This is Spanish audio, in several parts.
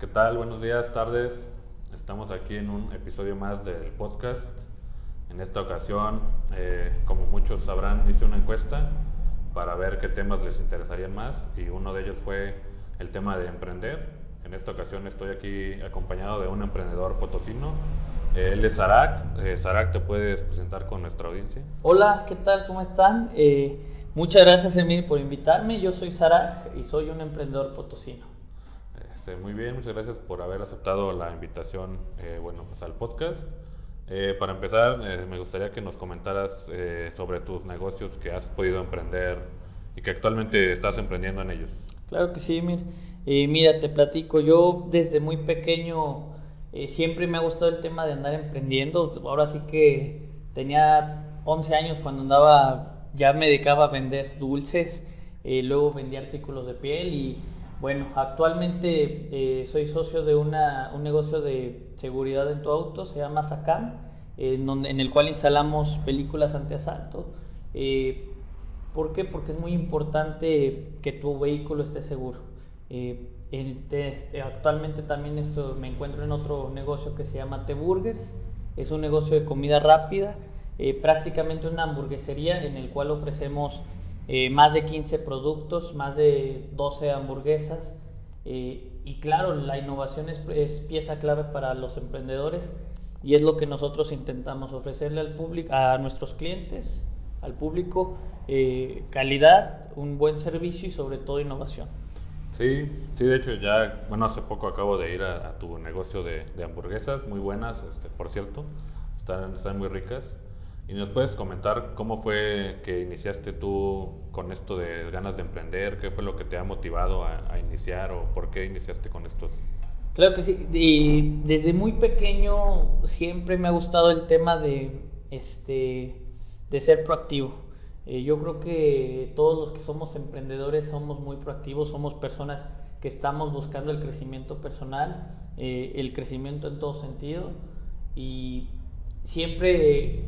¿Qué tal? Buenos días, tardes. Estamos aquí en un episodio más del podcast. En esta ocasión, eh, como muchos sabrán, hice una encuesta para ver qué temas les interesarían más y uno de ellos fue el tema de emprender. En esta ocasión estoy aquí acompañado de un emprendedor potosino. Eh, él es Sarak. Eh, Sarak, ¿te puedes presentar con nuestra audiencia? Hola, ¿qué tal? ¿Cómo están? Eh, muchas gracias, Emil, por invitarme. Yo soy Sarak y soy un emprendedor potosino. Este, muy bien, muchas gracias por haber aceptado la invitación eh, bueno, pues al podcast. Eh, para empezar, eh, me gustaría que nos comentaras sobre tus negocios que has podido emprender y que actualmente estás emprendiendo en ellos. Claro que sí. Eh, mira, te platico, yo desde muy pequeño siempre me ha gustado el tema de andar emprendiendo. Ahora sí que tenía 11 años cuando andaba, ya me dedicaba a vender dulces, luego vendía artículos de piel y bueno, actualmente eh, soy socio de un negocio de seguridad en tu auto, se llama SACAM, en, el cual instalamos películas antiasalto. Eh, ¿Por qué? Porque es muy importante que tu vehículo esté seguro. Eh, este, actualmente también me encuentro en otro negocio que se llama T-Burgers. Es un negocio de comida rápida, eh, prácticamente una hamburguesería en el cual ofrecemos eh, más de 15 productos, más de 12 hamburguesas. eh, y claro, la innovación es, pieza clave para los emprendedores y es lo que nosotros intentamos ofrecerle al público, a nuestros clientes, al público, eh, calidad, un buen servicio y sobre todo innovación. Sí, sí, de hecho ya, bueno, hace poco acabo de ir a, tu negocio de, de hamburguesas, muy buenas, este, por cierto, están, están muy ricas. ¿Y nos puedes comentar cómo fue que iniciaste tú con esto de ganas de emprender? ¿Qué fue lo que te ha motivado a, a iniciar o por qué iniciaste con estos? Claro que sí. Desde muy pequeño siempre me ha gustado el tema de, este, de ser proactivo. Eh, yo creo que todos los que somos emprendedores somos muy proactivos, somos personas que estamos buscando el crecimiento personal, eh, el crecimiento en todo sentido y siempre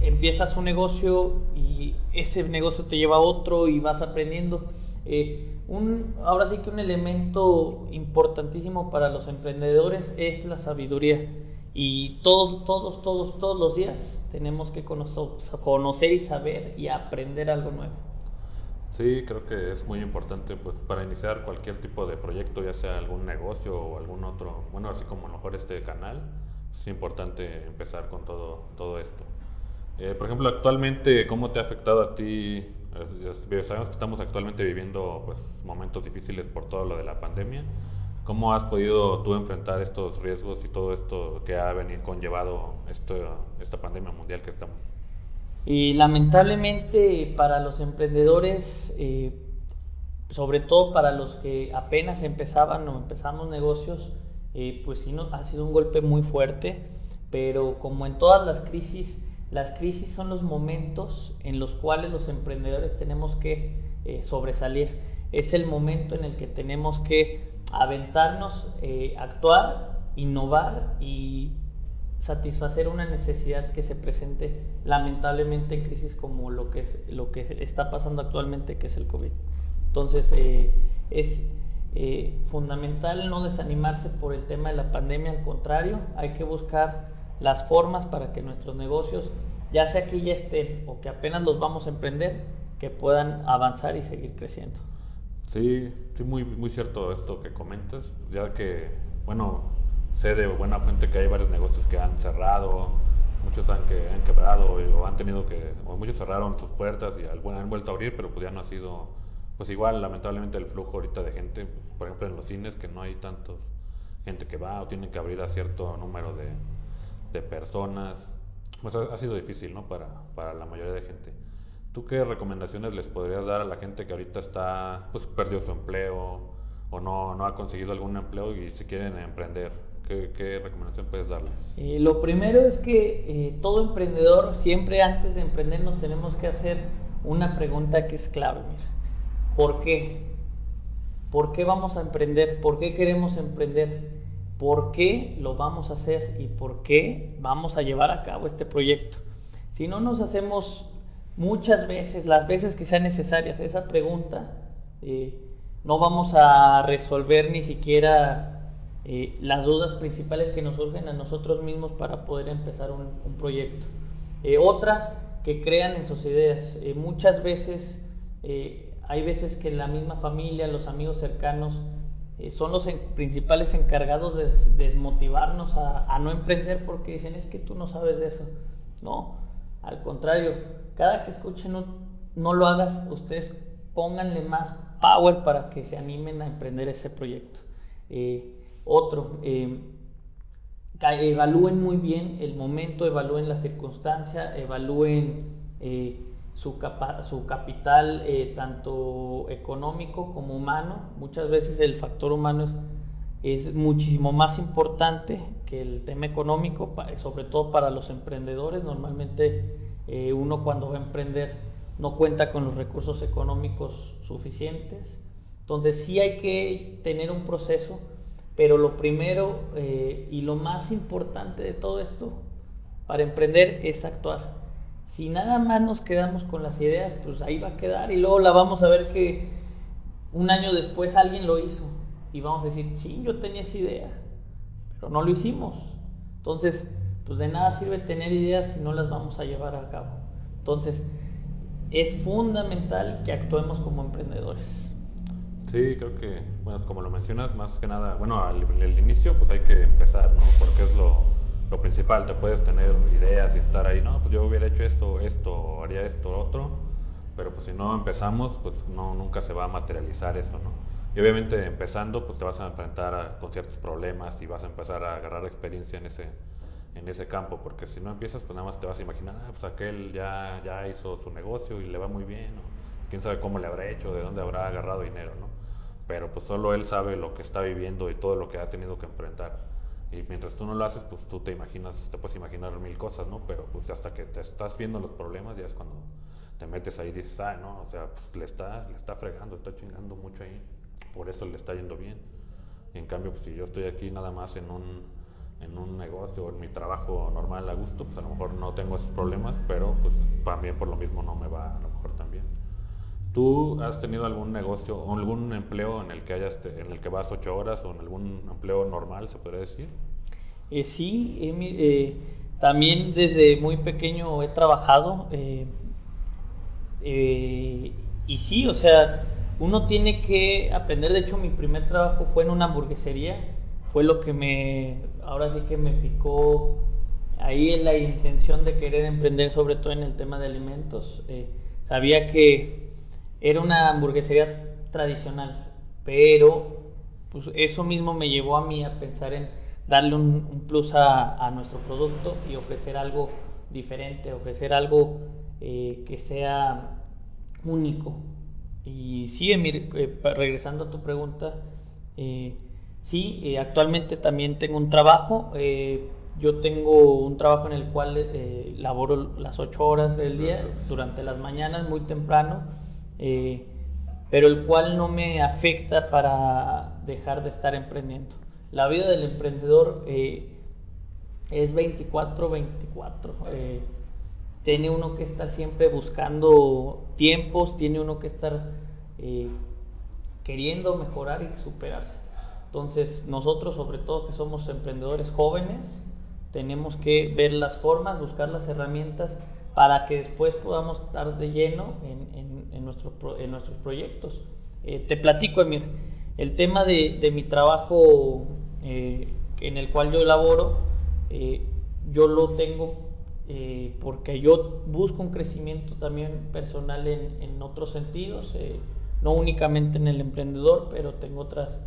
empiezas un negocio y ese negocio te lleva a otro y vas aprendiendo. Eh, un, ahora sí que un elemento importantísimo para los emprendedores es la sabiduría y todos, todos, todos, todos los días tenemos que conocer, y saber y aprender algo nuevo. Sí, creo que es muy importante pues para iniciar cualquier tipo de proyecto, ya sea algún negocio o algún otro, bueno, así como a lo mejor este canal, es importante empezar con todo, todo esto. Eh, por ejemplo, actualmente, ¿cómo te ha afectado a ti? Eh, sabemos que estamos actualmente viviendo pues momentos difíciles por todo lo de la pandemia. ¿Cómo has podido tú enfrentar estos riesgos y todo esto que ha venido conllevado esto, esta pandemia mundial que estamos? Y lamentablemente para los emprendedores, eh, sobre todo para los que apenas empezaban o empezamos negocios, eh, pues sí no, ha sido un golpe muy fuerte, pero como en todas las crisis, las crisis son los momentos en los cuales los emprendedores tenemos que eh, sobresalir. Es el momento en el que tenemos que aventarnos, eh, actuar, innovar y satisfacer una necesidad que se presente lamentablemente en crisis como lo que, es, lo que está pasando actualmente, que es el COVID. Entonces, eh, es fundamental no desanimarse por el tema de la pandemia, al contrario, hay que buscar las formas para que nuestros negocios, ya sea que ya estén o que apenas los vamos a emprender, que puedan avanzar y seguir creciendo. Sí, sí, muy, muy cierto esto que comentas, ya que, bueno, sé de buena fuente que hay varios negocios que han cerrado, muchos han, que, han quebrado o han tenido que, o muchos cerraron sus puertas y algunos han vuelto a abrir, pero pues ya no ha sido, pues igual, lamentablemente el flujo ahorita de gente, pues, por ejemplo en los cines que no hay tantos gente que va o tienen que abrir a cierto número de, de personas, pues ha, sido difícil, ¿no? Para, para la mayoría de gente. ¿Tú qué recomendaciones les podrías dar a la gente que ahorita está, pues perdió su empleo o no, no ha conseguido algún empleo y si quieren emprender? ¿Qué, qué recomendación puedes darles? Eh, lo primero es que eh, todo emprendedor, siempre antes de emprender, nos tenemos que hacer una pregunta que es clave. Mira. ¿Por qué? ¿Por qué vamos a emprender? ¿Por qué queremos emprender? ¿Por qué lo vamos a hacer? ¿Y por qué vamos a llevar a cabo este proyecto? Si no nos hacemos muchas veces, las veces que sean necesarias, esa pregunta, eh, no vamos a resolver ni siquiera eh, las dudas principales que nos surgen a nosotros mismos para poder empezar un, proyecto. Eh, otra, que crean en sus ideas. Eh, muchas veces, hay veces que la misma familia, los amigos cercanos, son los principales encargados de desmotivarnos a, no emprender porque dicen es que tú no sabes de eso. No, al contrario, cada que escuchen no lo hagas, ustedes pónganle más power para que se animen a emprender ese proyecto. Otro, eh, evalúen muy bien el momento, evalúen la circunstancia, evalúen eh, su, su, capital eh, tanto económico como humano. Muchas veces el factor humano es, es muchísimo más importante que el tema económico, sobre todo para los emprendedores. Normalmente uno cuando va a emprender no cuenta con los recursos económicos suficientes. Entonces sí hay que tener un proceso pero lo primero eh, y lo más importante de todo esto para emprender es actuar. Si nada más nos quedamos con las ideas, pues ahí va a quedar y luego la vamos a ver que un año después alguien lo hizo y vamos a decir, sí, yo tenía esa idea, pero no lo hicimos. Entonces, pues de nada sirve tener ideas si no las vamos a llevar a cabo. Entonces, es fundamental que actuemos como emprendedores. Sí, creo que, bueno, como lo mencionas, más que nada, bueno, al, inicio pues hay que empezar, ¿no? Porque es lo, lo, principal, te puedes tener ideas y estar ahí, no, pues yo hubiera hecho esto, esto, haría esto, otro, pero pues si no empezamos, pues no, nunca se va a materializar eso, ¿no? Y obviamente empezando, pues te vas a enfrentar con ciertos problemas y vas a empezar a agarrar experiencia en ese, en ese campo, porque si no empiezas, pues nada más te vas a imaginar, ah, pues aquel ya, ya hizo su negocio y le va muy bien, ¿no? quién sabe cómo le habrá hecho, de dónde habrá agarrado dinero, ¿no? pero pues solo él sabe lo que está viviendo y todo lo que ha tenido que enfrentar. Y mientras tú no lo haces, pues tú te imaginas, te puedes imaginar mil cosas, ¿no? Pero pues hasta que te estás viendo los problemas, ya es cuando te metes ahí y dices, ah, no, o sea, pues le está, le está fregando, está chingando mucho ahí, por eso le está yendo bien. En cambio, pues si yo estoy aquí nada más en un, en un negocio o en mi trabajo normal a gusto, pues a lo mejor no tengo esos problemas, pero pues también por lo mismo no me va también. ¿Tú has tenido algún negocio o algún empleo en el que hayas en el que vas ocho horas o en algún empleo normal, se podría decir? Eh, sí, eh, también desde muy pequeño he trabajado eh, eh, y sí, o sea, uno tiene que aprender. De hecho, mi primer trabajo fue en una hamburguesería, fue lo que me, ahora sí que me picó ahí en la intención de querer emprender, sobre todo en el tema de alimentos. sabía que era una hamburguesería tradicional, pero pues eso mismo me llevó a mí a pensar en darle un, plus a, nuestro producto y ofrecer algo diferente, ofrecer algo eh, que sea único. Y sí, Emir, eh, regresando a tu pregunta, eh, sí, actualmente también tengo un trabajo. yo tengo un trabajo en el cual laboro las 8 horas del día durante las mañanas muy temprano eh, pero el cual no me afecta para dejar de estar emprendiendo. La vida del emprendedor eh, es 24-24. Eh, tiene uno que estar siempre buscando tiempos, tiene uno que estar queriendo mejorar y superarse. Entonces nosotros, sobre todo que somos emprendedores jóvenes, tenemos que ver las formas, buscar las herramientas para que después podamos estar de lleno en, nuestros proyectos. Eh, te platico, Emir, el tema de, mi trabajo eh, en el cual yo elaboro, eh, yo lo tengo porque yo busco un crecimiento también personal en, otros sentidos, no únicamente en el emprendedor, pero tengo otras,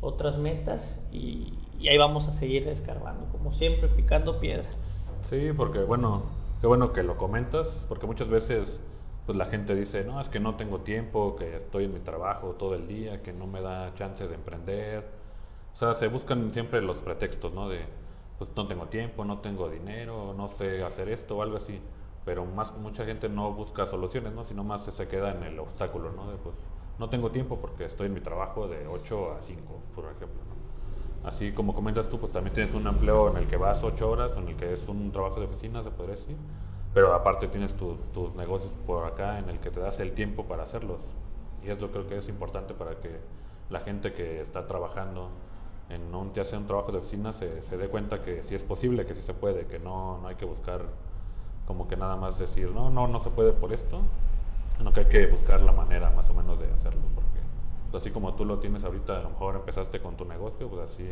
otras metas y, y ahí vamos a seguir escarbando, como siempre, picando piedra. Sí, porque bueno, Qué bueno que lo comentas, porque muchas veces pues la gente dice, no, es que no tengo tiempo, que estoy en mi trabajo todo el día, que no me da chance de emprender. O sea, se buscan siempre los pretextos, ¿no? De, pues no tengo tiempo, no tengo dinero, no sé hacer esto o algo así. Pero más mucha gente no busca soluciones, ¿no? Sino más se queda en el obstáculo, ¿no? De, pues no tengo tiempo porque estoy en mi trabajo de 8 a 5, por ejemplo, ¿no? Así como comentas tú, pues también tienes un empleo en el que vas ocho horas, en el que es un trabajo de oficina, se podría decir. Pero aparte tienes tus, tus negocios por acá en el que te das el tiempo para hacerlos. Y eso creo que es importante para que la gente que está trabajando en un, ya sea un trabajo de oficina, se, se dé cuenta que sí es posible, que sí se puede, que no, no hay que buscar como que nada más decir, no, no, no se puede por esto, sino que hay que buscar la manera más o menos de hacerlo, así como tú lo tienes ahorita, a lo mejor empezaste con tu negocio, pues así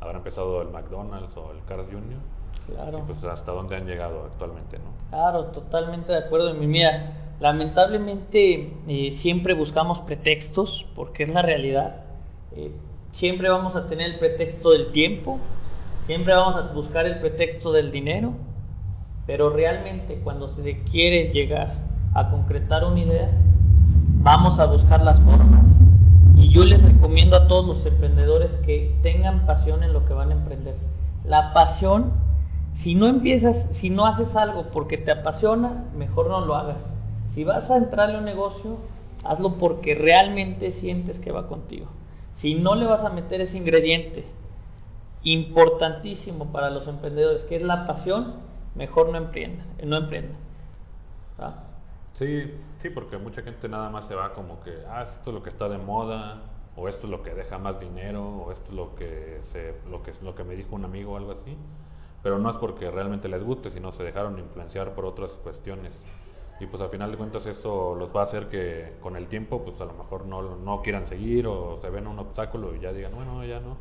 habrá empezado el McDonald's o el Cars Junior. Claro. Y pues hasta dónde han llegado actualmente, ¿no? Claro, totalmente de acuerdo. Mira, lamentablemente eh, siempre buscamos pretextos, porque es la realidad. Eh, siempre vamos a tener el pretexto del tiempo, siempre vamos a buscar el pretexto del dinero, pero realmente cuando se quiere llegar a concretar una idea, vamos a buscar las formas. Yo les recomiendo a todos los emprendedores que tengan pasión en lo que van a emprender. La pasión, si no empiezas, si no haces algo porque te apasiona, mejor no lo hagas. Si vas a entrarle a un negocio, hazlo porque realmente sientes que va contigo. Si no le vas a meter ese ingrediente importantísimo para los emprendedores, que es la pasión, mejor no emprenda, no emprenda. ¿Ah? Sí, sí, porque mucha gente nada más se va como que, ah, esto es lo que está de moda, o esto es lo que deja más dinero, o esto es lo que, se, lo que, lo que me dijo un amigo o algo así. Pero no es porque realmente les guste, sino se dejaron influenciar por otras cuestiones. Y pues al final de cuentas eso los va a hacer que con el tiempo pues a lo mejor no, no quieran seguir o se ven un obstáculo y ya digan, bueno, ya no.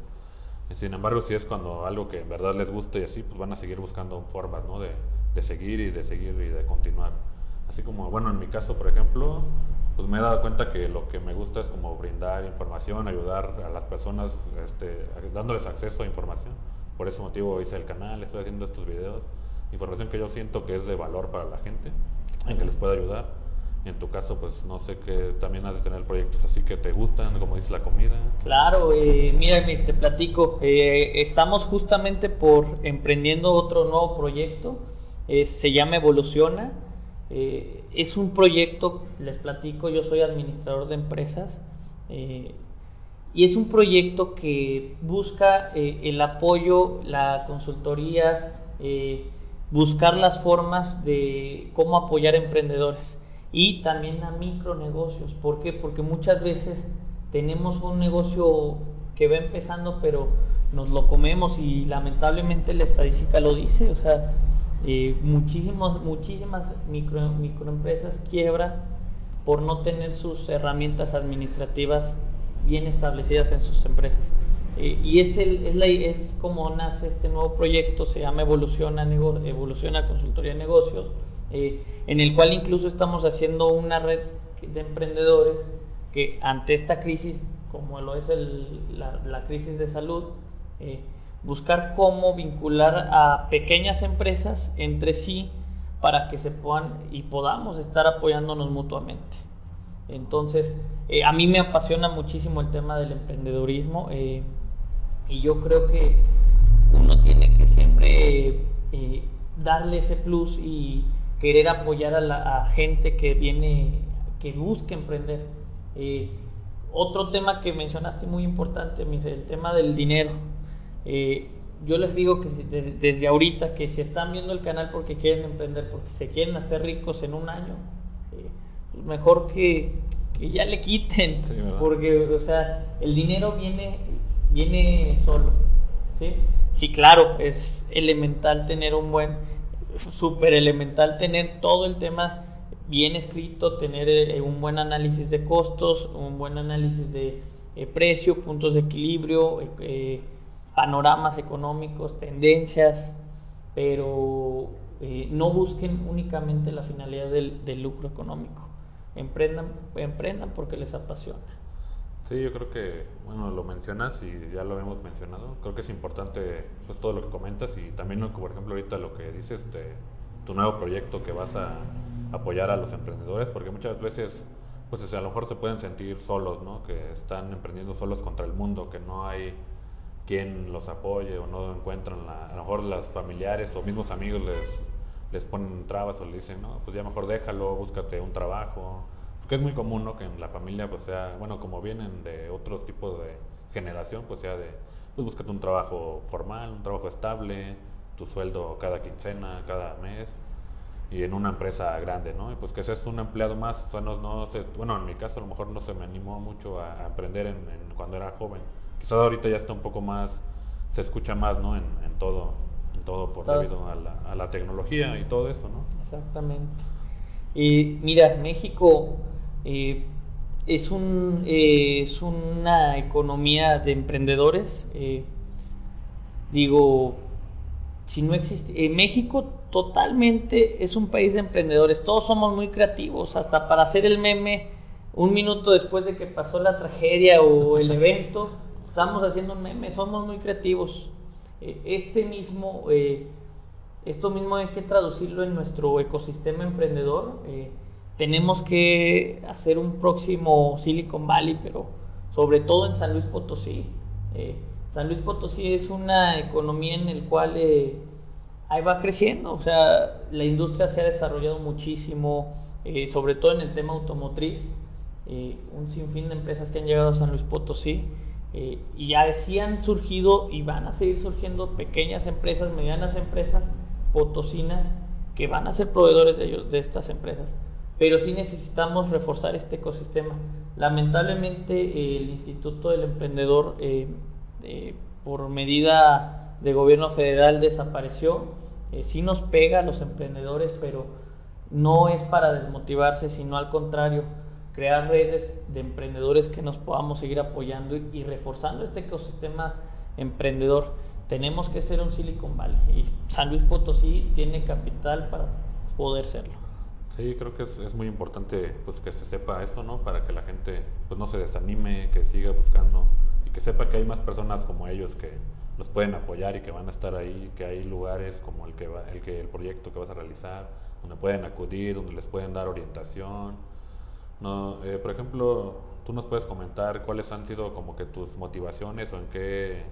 Y sin embargo, si es cuando algo que en verdad les guste y así, pues van a seguir buscando formas, ¿no? De, de seguir y de seguir y de continuar. Así como, bueno, en mi caso, por ejemplo, pues me he dado cuenta que lo que me gusta es como brindar información, ayudar a las personas, este, dándoles acceso a información. Por ese motivo hice el canal, estoy haciendo estos videos, información que yo siento que es de valor para la gente, en que les pueda ayudar. En tu caso, pues no sé que también has de tener proyectos así que te gustan, como dice la comida. Claro, eh, mira, te platico, eh, estamos justamente por emprendiendo otro nuevo proyecto, eh, se llama Evoluciona eh, es un proyecto, les platico, yo soy administrador de empresas eh, y es un proyecto que busca eh, el apoyo, la consultoría, buscar las formas de cómo apoyar a emprendedores y también a micronegocios. ¿Por qué? Porque muchas veces tenemos un negocio que va empezando pero nos lo comemos y lamentablemente la estadística lo dice, o sea, eh, muchísimas micro, microempresas quiebran por no tener sus herramientas administrativas bien establecidas en sus empresas. Y es, es, la, es como nace este nuevo proyecto, se llama Evoluciona, Evoluciona Consultoría de Negocios, eh, en el cual incluso estamos haciendo una red de emprendedores que ante esta crisis, como lo es el, la, la, crisis de salud, eh, buscar cómo vincular a pequeñas empresas entre sí para que se puedan y podamos estar apoyándonos mutuamente. Entonces, eh, a mí me apasiona muchísimo el tema del emprendedurismo eh, y yo creo que uno tiene que siempre eh, darle ese plus y querer apoyar a la gente que viene, que busque emprender. otro tema que mencionaste muy importante, el tema del dinero. Eh, yo les digo que desde, desde, ahorita que si están viendo el canal porque quieren emprender, porque se quieren hacer ricos en un año, eh, pues mejor que, que, ya le quiten, sí, porque o sea, el dinero viene, viene solo. ¿sí? sí, claro, es elemental tener un buen, súper elemental tener todo el tema bien escrito, tener eh, un buen análisis de costos, un buen análisis de eh, precio, puntos de equilibrio, eh, panoramas económicos, tendencias, pero eh, no busquen únicamente la finalidad del, del, lucro económico. Emprendan, emprendan porque les apasiona. Sí, yo creo que, bueno, lo mencionas y ya lo hemos mencionado. Creo que es importante pues, todo lo que comentas y también, por ejemplo, ahorita lo que dices, este, tu nuevo proyecto que vas a apoyar a los emprendedores, porque muchas veces, pues a lo mejor se pueden sentir solos, ¿no? Que están emprendiendo solos contra el mundo, que no hay quien los apoye o no encuentran, la, a lo mejor los familiares o mismos amigos les, les ponen trabas o les dicen, no, pues ya mejor déjalo, búscate un trabajo. Porque es muy común, ¿no? Que en la familia, pues sea, bueno, como vienen de otros tipos de generación, pues sea de, pues búscate un trabajo formal, un trabajo estable, tu sueldo cada quincena, cada mes y en una empresa grande, ¿no? Y pues que seas un empleado más, o sea, no, no sé, bueno, en mi caso a lo mejor no se me animó mucho a, a emprender en, en, cuando era joven, quizás ahorita ya está un poco más, se escucha más, ¿no? En, todo, en todo por debido a la, tecnología y todo eso, ¿no? Exactamente. Y mira, México eh, es, un, eh, es una economía de emprendedores. Eh, digo, si no existe, en México totalmente es un país de emprendedores, todos somos muy creativos, hasta para hacer el meme un minuto después de que pasó la tragedia o el evento, estamos haciendo un meme, somos muy creativos. Eh, este mismo, eh, esto mismo hay que traducirlo en nuestro ecosistema emprendedor. Eh, tenemos que hacer un próximo Silicon Valley, pero sobre todo en San Luis Potosí. San Luis Potosí es una economía en el cual ahí va creciendo, o sea, la industria se ha desarrollado muchísimo, sobre todo en el tema automotriz, un sinfín de empresas que han llegado a San Luis Potosí y así han surgido y van a seguir surgiendo pequeñas empresas, medianas empresas potosinas que van a ser proveedores de, ellos, de estas empresas. Pero sí necesitamos reforzar este ecosistema. Lamentablemente el Instituto del Emprendedor eh, por medida de gobierno federal desapareció. Eh, sí nos pega a los emprendedores, pero no es para desmotivarse, sino al contrario, crear redes de emprendedores que nos podamos seguir apoyando y, reforzando este ecosistema emprendedor. Tenemos que ser un Silicon Valley y San Luis Potosí tiene capital para poder serlo. Sí, creo que es, es, muy importante pues que se sepa esto, ¿no? Para que la gente pues no se desanime, que siga buscando que sepa que hay más personas como ellos que los pueden apoyar y que van a estar ahí, que hay lugares como el que va, el que el proyecto que vas a realizar, donde pueden acudir, donde les pueden dar orientación. No, eh, por ejemplo, tú nos puedes comentar cuáles han sido como que tus motivaciones o en qué,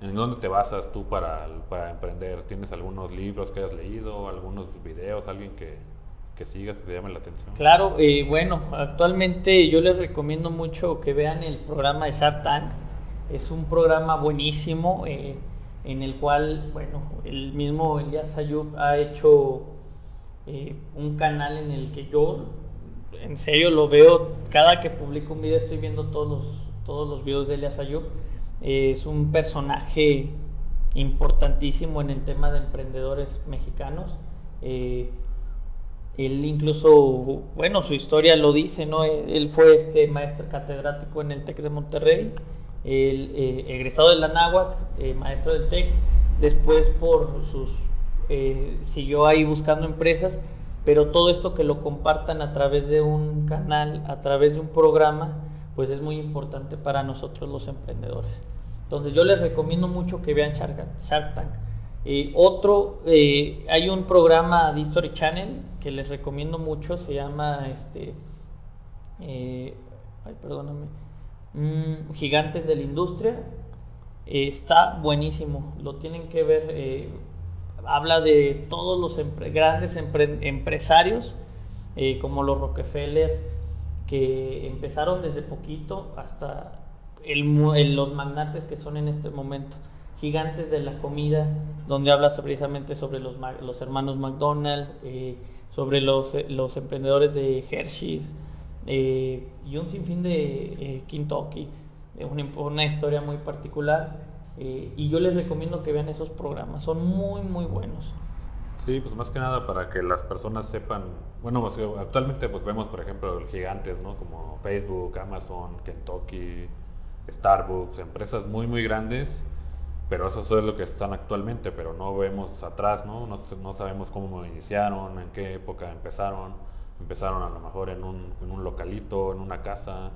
en dónde te basas tú para, para emprender. ¿Tienes algunos libros que hayas leído, algunos videos, alguien que, que sigas que te llame la atención? Claro, eh, bueno, actualmente yo les recomiendo mucho que vean el programa de Shark Tank es un programa buenísimo eh, en el cual, bueno, el mismo Elias Ayub ha hecho eh, un canal en el que yo, en serio, lo veo, cada que publico un video estoy viendo todos los, todos los videos de Elias Ayub. Eh, es un personaje importantísimo en el tema de emprendedores mexicanos. él incluso, bueno, su historia lo dice, ¿no? Él fue este maestro catedrático en el TEC de Monterrey el eh, egresado de la náhuac, eh, maestro del TEC, después por sus eh, siguió ahí buscando empresas, pero todo esto que lo compartan a través de un canal, a través de un programa, pues es muy importante para nosotros los emprendedores. Entonces yo les recomiendo mucho que vean Shark, Tank. otro, hay un programa de History Channel que les recomiendo mucho, se llama este, ay, perdóname, Gigantes de la Industria. Eh, está buenísimo, lo tienen que ver. Eh, habla de todos los grandes empresarios, eh, como los Rockefeller, que empezaron desde poquito hasta el, los magnates que son en este momento. Gigantes de la comida, donde habla precisamente sobre los, los hermanos McDonald's, sobre los, los emprendedores de Hershey's eh, y un sinfín de eh, Kentucky, una, una, historia muy particular. Eh, y yo les recomiendo que vean esos programas, son muy, muy buenos. Sí, pues más que nada para que las personas sepan, bueno, actualmente pues vemos por ejemplo gigantes, ¿no? Como Facebook, Amazon, Kentucky, Starbucks, empresas muy, muy grandes, pero eso es lo que están actualmente, pero no vemos atrás, ¿no? No, no sabemos cómo iniciaron, en qué época empezaron Empezaron a lo mejor en un, en un localito, en una casa,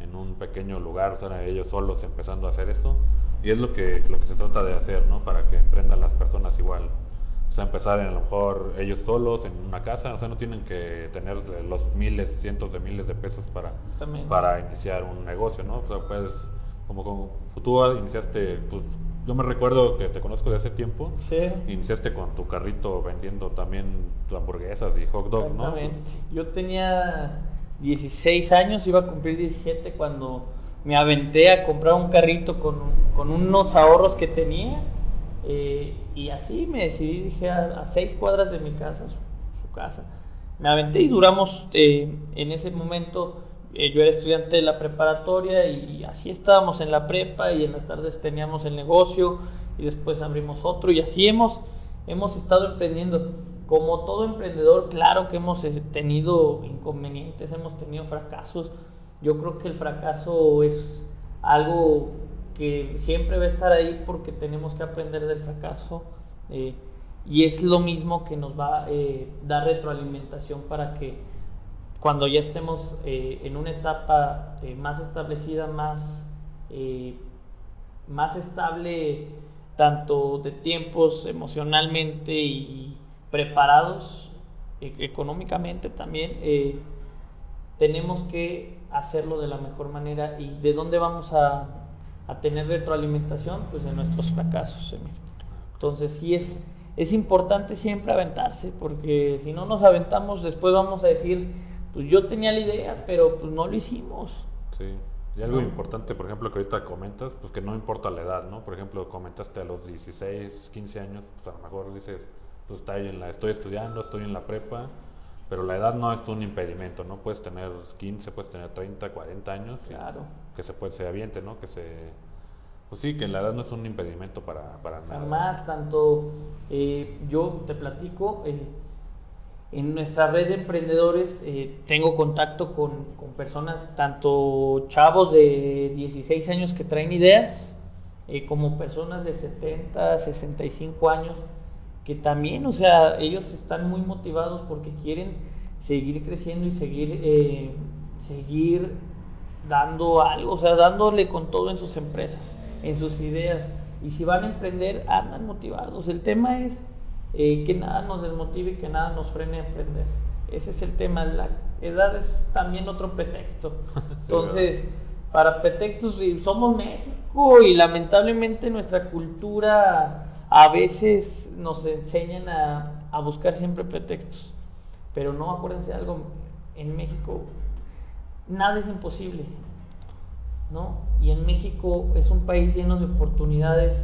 en un pequeño lugar, o sea, ellos solos empezando a hacer eso. Y es lo que, lo que se trata de hacer, ¿no? Para que emprendan las personas igual. O sea, empezar en, a lo mejor ellos solos en una casa, o sea, no tienen que tener los miles, cientos de miles de pesos para, para iniciar un negocio, ¿no? O sea, puedes, como, como tú iniciaste, pues yo me recuerdo que te conozco de hace tiempo. Sí. Iniciaste con tu carrito vendiendo también hamburguesas y hot dogs, ¿no? Yo tenía 16 años, iba a cumplir 17 cuando me aventé a comprar un carrito con, con unos ahorros que tenía. Eh, y así me decidí, dije, a, seis cuadras de mi casa, su, casa. Me aventé y duramos eh, en ese momento eh, yo era estudiante de la preparatoria y así estábamos en la prepa y en las tardes teníamos el negocio y después abrimos otro y así hemos, hemos estado emprendiendo. Como todo emprendedor, claro que hemos tenido inconvenientes, hemos tenido fracasos. Yo creo que el fracaso es algo que siempre va a estar ahí porque tenemos que aprender del fracaso. Eh, y es lo mismo que nos va a dar retroalimentación para que cuando ya estemos eh, en una etapa eh, más establecida, más, eh, más estable, tanto de tiempos emocionalmente y preparados e-, económicamente también, tenemos que hacerlo de la mejor manera. ¿Y de dónde vamos a, a tener retroalimentación? Pues de nuestros fracasos. Entonces sí es, es importante siempre aventarse, porque si no nos aventamos, después vamos a decir pues yo tenía la idea, pero pues no lo hicimos. Sí. Y algo importante, por ejemplo, que ahorita comentas, pues que no importa la edad, ¿no? Por ejemplo, comentaste a los 16, 15 años, pues a lo mejor dices, pues está en la, estoy estudiando, estoy en la prepa, pero la edad no es un impedimento, ¿no? Puedes tener 15, puedes tener 30, 40 años. Claro. Que se puede, se aviente, ¿no? Que se... Pues sí, que la edad no es un impedimento para, para nada. Jamás, tanto eh, yo te platico, eh, en nuestra red de emprendedores eh, tengo contacto con, personas, tanto chavos de 16 años que traen ideas, eh, como personas de 70, 65 años, que también, o sea, ellos están muy motivados porque quieren seguir creciendo y seguir, eh, seguir dando algo, o sea, dándole con todo en sus empresas, en sus ideas. Y si van a emprender, andan motivados. El tema es eh, que nada nos desmotive y que nada nos frene a aprender. Ese es el tema. La edad es también otro pretexto. Entonces, para pretextos, somos México y lamentablemente nuestra cultura a veces nos enseñan a, buscar siempre pretextos. Pero no acuérdense de algo, en México nada es imposible. ¿no? Y en México es un país lleno de oportunidades,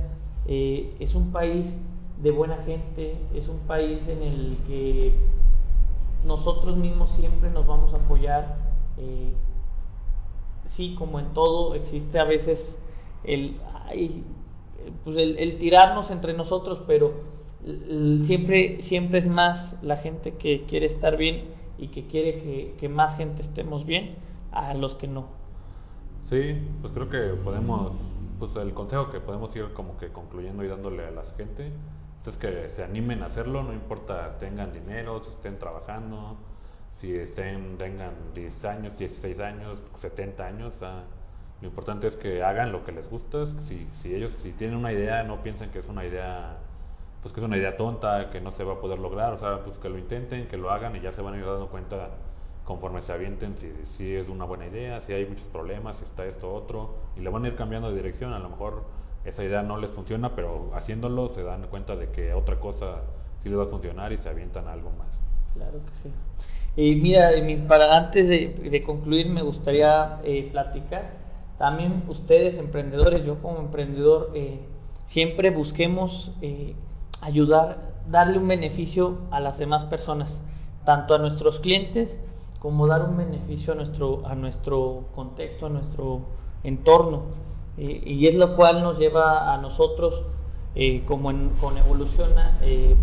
eh, es un país de buena gente, es un país en el que nosotros mismos siempre nos vamos a apoyar. Eh, sí, como en todo, existe a veces el, pues el, tirarnos entre nosotros, pero siempre, siempre es más la gente que quiere estar bien y que quiere que, más gente estemos bien a los que no. Sí, pues creo que podemos, pues el consejo que podemos ir como que concluyendo y dándole a la gente entonces que se animen a hacerlo, no importa si tengan dinero, si estén trabajando, si estén, tengan 10 años, 16 años, 70 años. Lo importante es que hagan lo que les gusta. Si, si ellos si tienen una idea, no piensen que es una idea pues que es una idea tonta, que no se va a poder lograr, o sea, pues que lo intenten, que lo hagan y ya se van a ir dando cuenta conforme se avienten si, si es una buena idea, si hay muchos problemas, si está esto otro, y le van a ir cambiando de dirección, a lo mejor esa idea no les funciona, pero haciéndolo se dan cuenta de que otra cosa sí les va a funcionar y se avientan algo más. Claro que sí. Y mira, para antes de, concluir me gustaría eh, platicar. También ustedes, emprendedores, yo como emprendedor, eh, siempre busquemos eh, ayudar, darle un beneficio a las demás personas, tanto a nuestros clientes como dar un beneficio a nuestro, a nuestro contexto, a nuestro entorno. Y es lo cual nos lleva a nosotros, eh, como con Evoluciona, eh,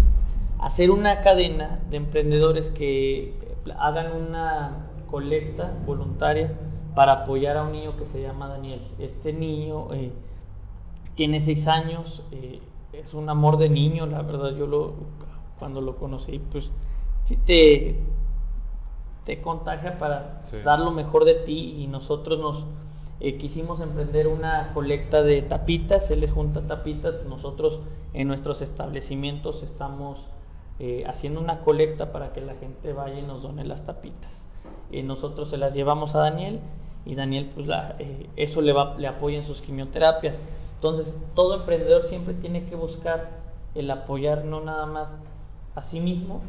hacer una cadena de emprendedores que hagan una colecta voluntaria para apoyar a un niño que se llama Daniel. Este niño eh, tiene seis años, es un amor de niño, la verdad, yo lo, cuando lo conocí, pues sí te, te contagia para dar lo mejor de ti y nosotros nos eh, quisimos emprender una colecta de tapitas, él les junta tapitas, nosotros en nuestros establecimientos estamos eh, haciendo una colecta para que la gente vaya y nos done las tapitas. Eh, nosotros se las llevamos a Daniel y Daniel pues eso le, va, apoya en sus quimioterapias. Entonces todo emprendedor siempre tiene que buscar el apoyar no nada más a sí mismo,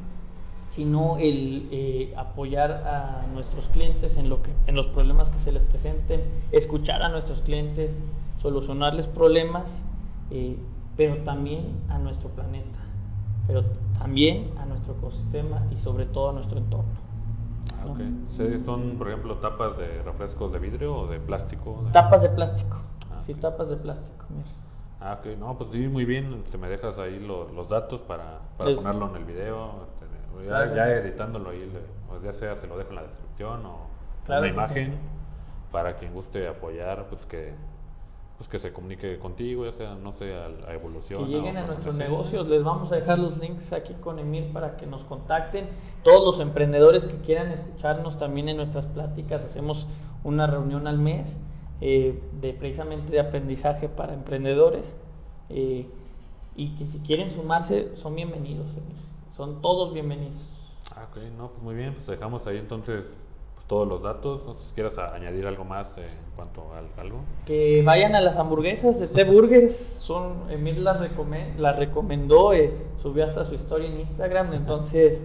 sino el eh, apoyar a nuestros clientes en, los problemas que se les presenten, escuchar a nuestros clientes, solucionarles problemas, eh, pero también a nuestro planeta, pero también a nuestro ecosistema y sobre todo a nuestro entorno. Ah, ok. Sí, ¿Son, por ejemplo, tapas de refrescos de vidrio o de plástico? Tapas de plástico. Ah, sí, ok. tapas de plástico. Mira. Ah, ok. No, pues sí, muy bien. Se me dejas ahí lo- los datos para, para Es- ponerlo en el video. este, ya, Claro. ya editándolo ahí, le- ya sea se lo dejo en la descripción o Claro una que imagen sí. para quien guste apoyar, pues que pues que se comunique contigo, ya sea, no sé, a, a Evolución. Que lleguen a nuestros negocios, les vamos a dejar los links aquí con Emil para que nos contacten. Todos los emprendedores que quieran escucharnos también en nuestras pláticas, hacemos una reunión al mes eh, de precisamente de aprendizaje para emprendedores. eh, y que si quieren sumarse, son bienvenidos, Emil. Son todos bienvenidos. Ah, ok, no, pues muy bien, pues dejamos ahí entonces todos los datos. No sé si quieras añadir algo más eh, en cuanto a algo. Que vayan a las hamburguesas de T Burgers, son, Emil las, recome- las recomendó, eh, subió hasta su historia en Instagram, entonces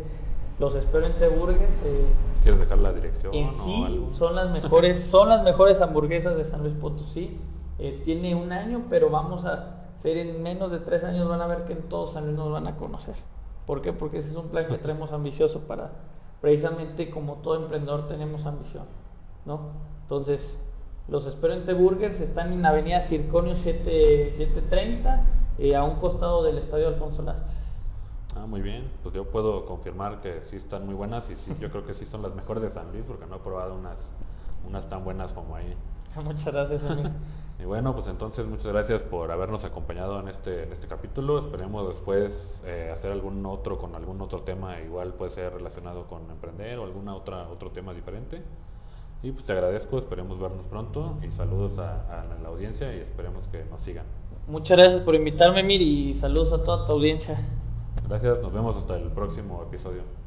los espero en T Burgers. eh, ¿Quieres dejar la dirección en o sí algo? son las mejores, son las mejores hamburguesas de San Luis Potosí. Eh, tiene un año, pero vamos a ser en menos de tres años van a ver que en todo San Luis nos van a conocer. ¿Por qué? Porque ese es un plan que traemos ambicioso para, precisamente como todo emprendedor tenemos ambición, ¿no? Entonces, los espero en T-Burgers, están en Avenida Circonio 7, 730, eh, a un costado del Estadio Alfonso Lastres. Ah, muy bien. Pues yo puedo confirmar que sí están muy buenas y sí, yo creo que sí son las mejores de San Luis porque no he probado unas, unas tan buenas como ahí. Muchas gracias, amigo. Y bueno, pues entonces muchas gracias por habernos acompañado en este, en este capítulo. Esperemos después eh, hacer algún otro con algún otro tema, igual puede ser relacionado con emprender o otra otro tema diferente. Y pues te agradezco, esperemos vernos pronto y saludos a, a la audiencia y esperemos que nos sigan. Muchas gracias por invitarme, Mir, y saludos a toda tu audiencia. Gracias, nos vemos hasta el próximo episodio.